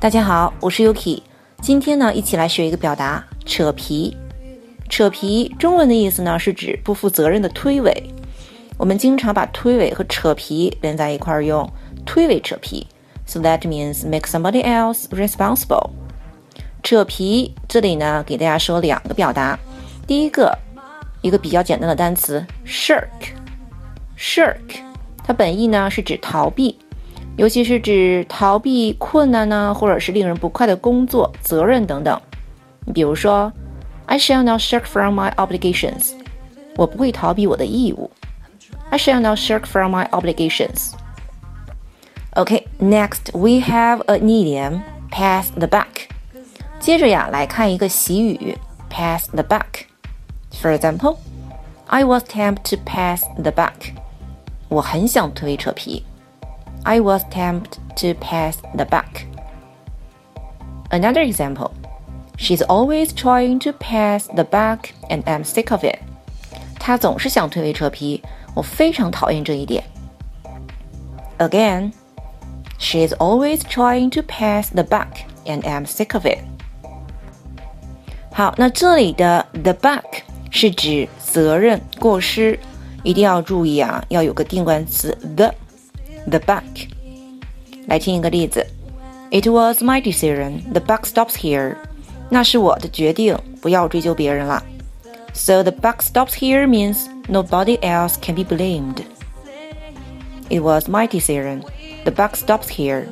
大家好，我是 Yuki。今天呢，一起来学一个表达“扯皮”。扯皮，中文的意思呢是指不负责任的推诿。我们经常把推诿和扯皮连在一块儿用，推诿扯皮。So that means make somebody else responsible。扯皮，这里呢给大家说两个表达。第一个，一个比较简单的单词 shirk，shirk，它本意呢是指逃避。尤其是指逃避困难呢，或者是令人不快的工作、责任等等。你比如说，I shall not shirk from my obligations。我不会逃避我的义务。I shall not shirk from my obligations。Okay, next we have an idiom, pass the buck。接着呀，来看一个习语，pass the buck。For example, I was tempted to pass the buck。我很想推扯皮。 I was tempted to pass the buck. Another example. She's always trying to pass the buck and I'm sick of it. 她总是想推诿扯皮，我非常讨厌这一点。Again, she's always trying to pass the buck and I'm sick of it. 好，那这里的 the buck 是指责任、过失，一定要注意啊，要有个定冠词 the。 the buck。来听一个例子：It was my decision. The buck stops here. 那是我的决定，不要追究别人了。So the buck stops here means nobody else can be blamed. It was my decision. The buck stops here.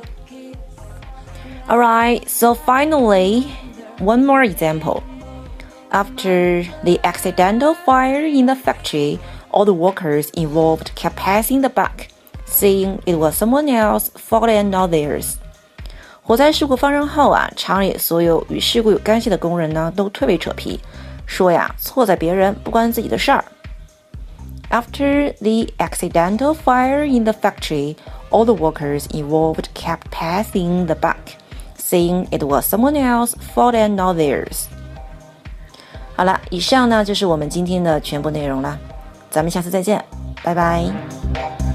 Alright, so finally, one more example. After the accidental fire in the factory, all the workers involved kept passing the buck saying it was someone else's fault and not theirs。火灾事故发生后啊，厂里所有与事故有干系的工人呢，都推诿扯皮，说呀错在别人，不关自己的事儿。After the accidental fire in the factory, all the workers involved kept passing the buck, saying it was someone else's fault and not theirs. 好了，以上呢就是我们今天的全部内容了，咱们下次再见，拜拜。Thank you.